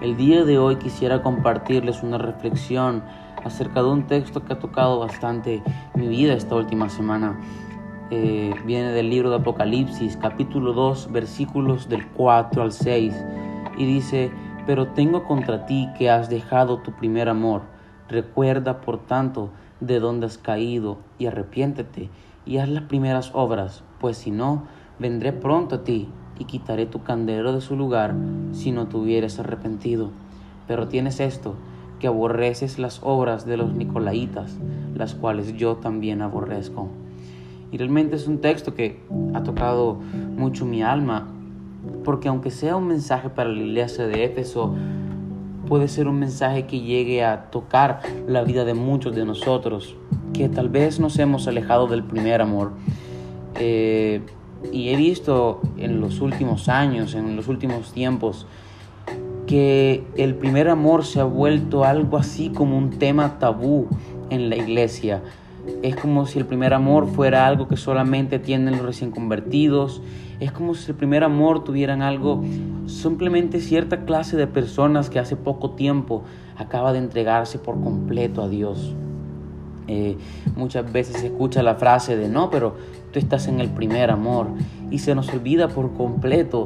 El día de hoy quisiera compartirles una reflexión acerca de un texto que ha tocado bastante mi vida esta última semana. Eh, viene del libro de Apocalipsis, capítulo 2, versículos del 4 al 6, y dice, pero tengo contra ti que has dejado tu primer amor. Recuerda, por tanto, de dónde has caído, y arrepiéntete, y haz las primeras obras, pues si no, vendré pronto a ti y quitaré tu candelero de su lugar si no te hubieres arrepentido. Pero tienes esto, que aborreces las obras de los nicolaitas, las cuales yo también aborrezco. Y realmente es un texto que ha tocado mucho mi alma, porque aunque sea un mensaje para la iglesia de Éfeso, puede ser un mensaje que llegue a tocar la vida de muchos de nosotros, que tal vez nos hemos alejado del primer amor. Eh, y he visto en los últimos años, en los últimos tiempos, que el primer amor se ha vuelto algo así como un tema tabú en la iglesia. Es como si el primer amor fuera algo que solamente tienen los recién convertidos. Es como si el primer amor tuvieran algo, simplemente cierta clase de personas que hace poco tiempo acaba de entregarse por completo a Dios. Eh, muchas veces se escucha la frase de no, pero tú estás en el primer amor y se nos olvida por completo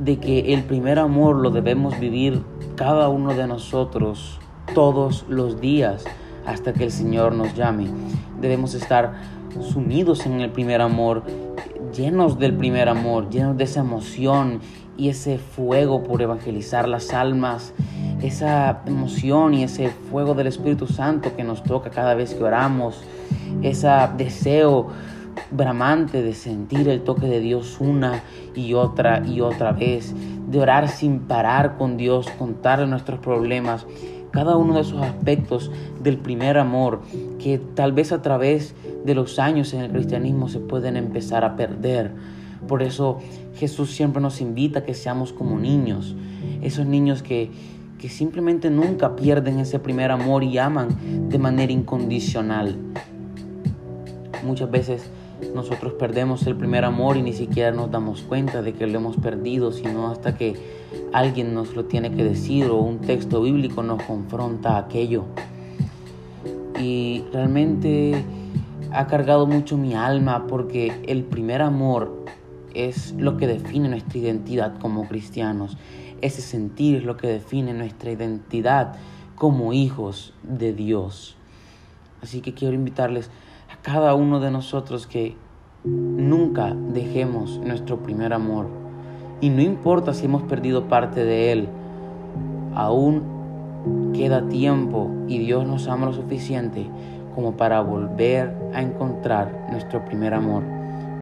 de que el primer amor lo debemos vivir cada uno de nosotros todos los días hasta que el Señor nos llame. Debemos estar sumidos en el primer amor, llenos del primer amor, llenos de esa emoción y ese fuego por evangelizar las almas esa emoción y ese fuego del Espíritu Santo que nos toca cada vez que oramos, ese deseo bramante de sentir el toque de Dios una y otra y otra vez, de orar sin parar con Dios, contarle nuestros problemas, cada uno de esos aspectos del primer amor que tal vez a través de los años en el cristianismo se pueden empezar a perder. Por eso Jesús siempre nos invita a que seamos como niños, esos niños que que simplemente nunca pierden ese primer amor y aman de manera incondicional. Muchas veces nosotros perdemos el primer amor y ni siquiera nos damos cuenta de que lo hemos perdido, sino hasta que alguien nos lo tiene que decir o un texto bíblico nos confronta aquello. Y realmente ha cargado mucho mi alma porque el primer amor es lo que define nuestra identidad como cristianos. Ese sentir es lo que define nuestra identidad como hijos de Dios. Así que quiero invitarles a cada uno de nosotros que nunca dejemos nuestro primer amor. Y no importa si hemos perdido parte de él, aún queda tiempo y Dios nos ama lo suficiente como para volver a encontrar nuestro primer amor.